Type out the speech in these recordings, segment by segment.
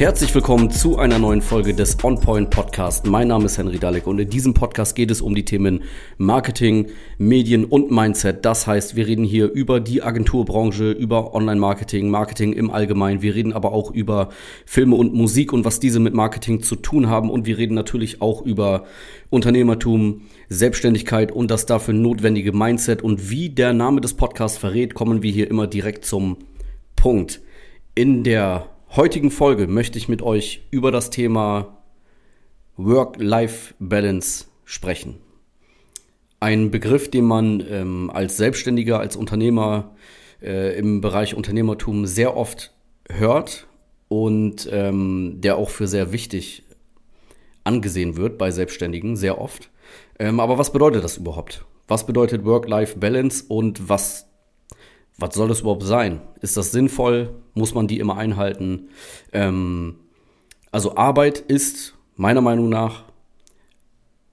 Herzlich willkommen zu einer neuen Folge des On Point Podcast. Mein Name ist Henry Dalek und in diesem Podcast geht es um die Themen Marketing, Medien und Mindset. Das heißt, wir reden hier über die Agenturbranche, über Online-Marketing, Marketing im Allgemeinen. Wir reden aber auch über Filme und Musik und was diese mit Marketing zu tun haben. Und wir reden natürlich auch über Unternehmertum, Selbstständigkeit und das dafür notwendige Mindset. Und wie der Name des Podcasts verrät, kommen wir hier immer direkt zum Punkt. In der heutigen Folge möchte ich mit euch über das Thema Work-Life-Balance sprechen. Ein Begriff, den man ähm, als Selbstständiger, als Unternehmer äh, im Bereich Unternehmertum sehr oft hört und ähm, der auch für sehr wichtig angesehen wird bei Selbstständigen, sehr oft. Ähm, aber was bedeutet das überhaupt? Was bedeutet Work-Life-Balance und was was soll das überhaupt sein? Ist das sinnvoll? Muss man die immer einhalten? Ähm, also Arbeit ist meiner Meinung nach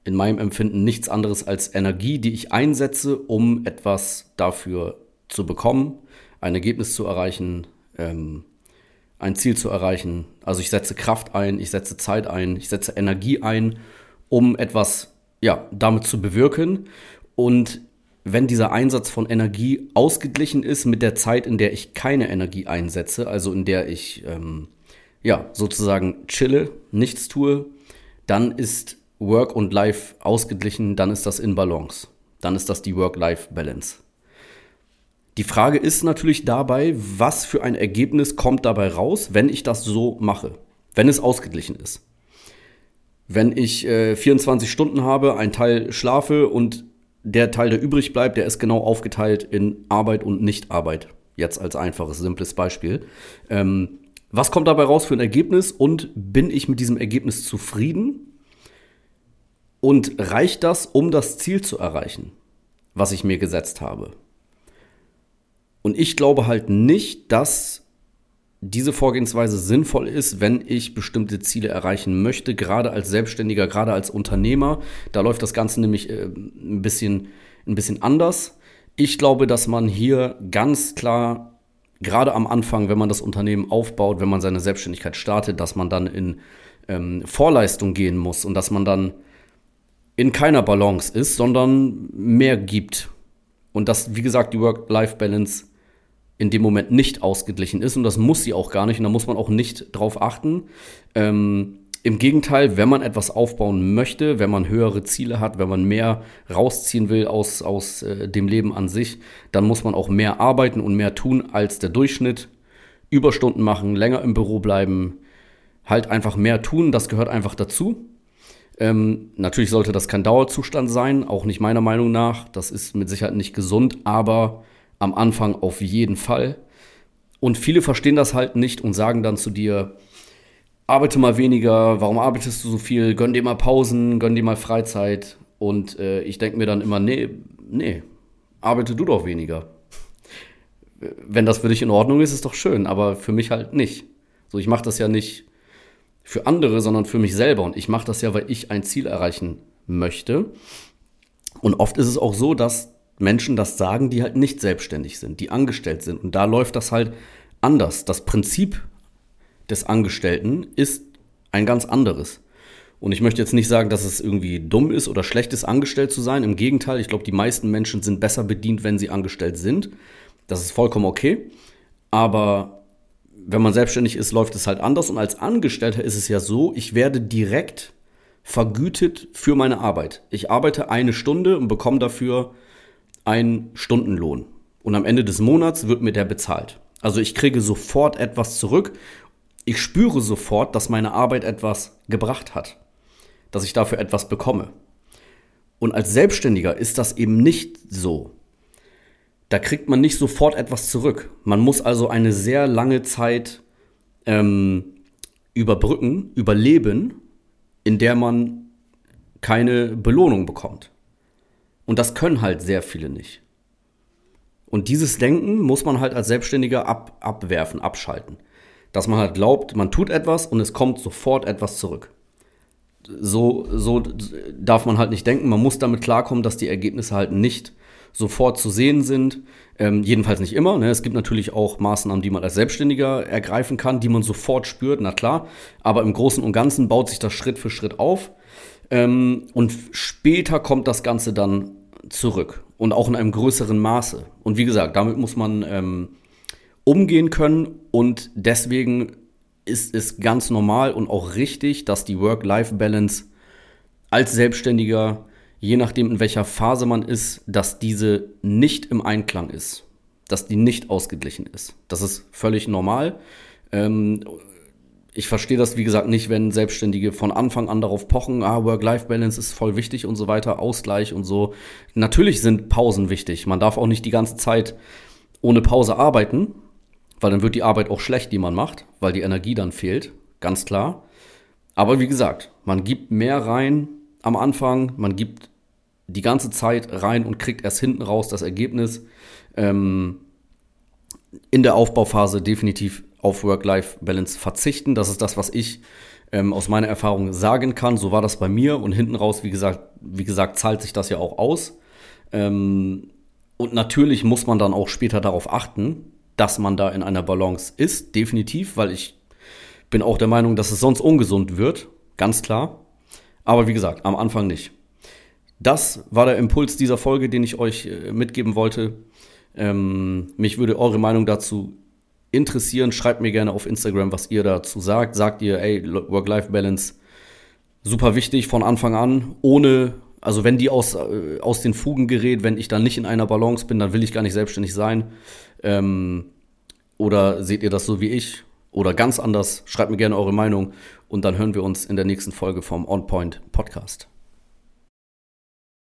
in meinem Empfinden nichts anderes als Energie, die ich einsetze, um etwas dafür zu bekommen, ein Ergebnis zu erreichen, ähm, ein Ziel zu erreichen. Also ich setze Kraft ein, ich setze Zeit ein, ich setze Energie ein, um etwas ja, damit zu bewirken. Und wenn dieser Einsatz von Energie ausgeglichen ist mit der Zeit, in der ich keine Energie einsetze, also in der ich ähm, ja sozusagen chille, nichts tue, dann ist Work und Life ausgeglichen, dann ist das in Balance. Dann ist das die Work-Life-Balance. Die Frage ist natürlich dabei, was für ein Ergebnis kommt dabei raus, wenn ich das so mache, wenn es ausgeglichen ist. Wenn ich äh, 24 Stunden habe, ein Teil schlafe und der Teil, der übrig bleibt, der ist genau aufgeteilt in Arbeit und Nichtarbeit. Jetzt als einfaches, simples Beispiel. Ähm, was kommt dabei raus für ein Ergebnis und bin ich mit diesem Ergebnis zufrieden? Und reicht das, um das Ziel zu erreichen, was ich mir gesetzt habe? Und ich glaube halt nicht, dass diese Vorgehensweise sinnvoll ist, wenn ich bestimmte Ziele erreichen möchte, gerade als Selbstständiger, gerade als Unternehmer. Da läuft das Ganze nämlich äh, ein, bisschen, ein bisschen anders. Ich glaube, dass man hier ganz klar, gerade am Anfang, wenn man das Unternehmen aufbaut, wenn man seine Selbstständigkeit startet, dass man dann in ähm, Vorleistung gehen muss und dass man dann in keiner Balance ist, sondern mehr gibt. Und dass, wie gesagt, die Work-Life-Balance in dem Moment nicht ausgeglichen ist und das muss sie auch gar nicht und da muss man auch nicht drauf achten. Ähm, Im Gegenteil, wenn man etwas aufbauen möchte, wenn man höhere Ziele hat, wenn man mehr rausziehen will aus, aus äh, dem Leben an sich, dann muss man auch mehr arbeiten und mehr tun als der Durchschnitt. Überstunden machen, länger im Büro bleiben, halt einfach mehr tun, das gehört einfach dazu. Ähm, natürlich sollte das kein Dauerzustand sein, auch nicht meiner Meinung nach. Das ist mit Sicherheit nicht gesund, aber am Anfang auf jeden Fall. Und viele verstehen das halt nicht und sagen dann zu dir, arbeite mal weniger, warum arbeitest du so viel, gönn dir mal Pausen, gönn dir mal Freizeit. Und äh, ich denke mir dann immer, nee, nee, arbeite du doch weniger. Wenn das für dich in Ordnung ist, ist doch schön, aber für mich halt nicht. So, ich mache das ja nicht für andere, sondern für mich selber. Und ich mache das ja, weil ich ein Ziel erreichen möchte. Und oft ist es auch so, dass Menschen das sagen, die halt nicht selbstständig sind, die angestellt sind. Und da läuft das halt anders. Das Prinzip des Angestellten ist ein ganz anderes. Und ich möchte jetzt nicht sagen, dass es irgendwie dumm ist oder schlecht ist, angestellt zu sein. Im Gegenteil, ich glaube, die meisten Menschen sind besser bedient, wenn sie angestellt sind. Das ist vollkommen okay. Aber wenn man selbstständig ist, läuft es halt anders. Und als Angestellter ist es ja so, ich werde direkt vergütet für meine Arbeit. Ich arbeite eine Stunde und bekomme dafür einen Stundenlohn. Und am Ende des Monats wird mir der bezahlt. Also ich kriege sofort etwas zurück. Ich spüre sofort, dass meine Arbeit etwas gebracht hat. Dass ich dafür etwas bekomme. Und als Selbstständiger ist das eben nicht so. Da kriegt man nicht sofort etwas zurück. Man muss also eine sehr lange Zeit ähm, überbrücken, überleben, in der man keine Belohnung bekommt. Und das können halt sehr viele nicht. Und dieses Denken muss man halt als Selbstständiger ab, abwerfen, abschalten. Dass man halt glaubt, man tut etwas und es kommt sofort etwas zurück. So, so darf man halt nicht denken. Man muss damit klarkommen, dass die Ergebnisse halt nicht sofort zu sehen sind. Ähm, jedenfalls nicht immer. Ne? Es gibt natürlich auch Maßnahmen, die man als Selbstständiger ergreifen kann, die man sofort spürt, na klar. Aber im Großen und Ganzen baut sich das Schritt für Schritt auf. Ähm, und später kommt das Ganze dann zurück. Und auch in einem größeren Maße. Und wie gesagt, damit muss man ähm, umgehen können. Und deswegen ist es ganz normal und auch richtig, dass die Work-Life-Balance als Selbstständiger je nachdem, in welcher Phase man ist, dass diese nicht im Einklang ist, dass die nicht ausgeglichen ist. Das ist völlig normal. Ähm, ich verstehe das, wie gesagt, nicht, wenn Selbstständige von Anfang an darauf pochen, ah, Work-Life-Balance ist voll wichtig und so weiter, Ausgleich und so. Natürlich sind Pausen wichtig. Man darf auch nicht die ganze Zeit ohne Pause arbeiten, weil dann wird die Arbeit auch schlecht, die man macht, weil die Energie dann fehlt, ganz klar. Aber wie gesagt, man gibt mehr rein, am Anfang, man gibt die ganze Zeit rein und kriegt erst hinten raus das Ergebnis. Ähm, in der Aufbauphase definitiv auf Work-Life-Balance verzichten. Das ist das, was ich ähm, aus meiner Erfahrung sagen kann. So war das bei mir und hinten raus, wie gesagt, wie gesagt, zahlt sich das ja auch aus. Ähm, und natürlich muss man dann auch später darauf achten, dass man da in einer Balance ist, definitiv, weil ich bin auch der Meinung, dass es sonst ungesund wird, ganz klar. Aber wie gesagt, am Anfang nicht. Das war der Impuls dieser Folge, den ich euch äh, mitgeben wollte. Ähm, mich würde eure Meinung dazu interessieren. Schreibt mir gerne auf Instagram, was ihr dazu sagt. Sagt ihr, ey, Work-Life-Balance super wichtig von Anfang an, ohne, also wenn die aus, äh, aus den Fugen gerät, wenn ich dann nicht in einer Balance bin, dann will ich gar nicht selbstständig sein. Ähm, oder seht ihr das so wie ich? oder ganz anders, schreibt mir gerne eure Meinung und dann hören wir uns in der nächsten Folge vom On Point Podcast.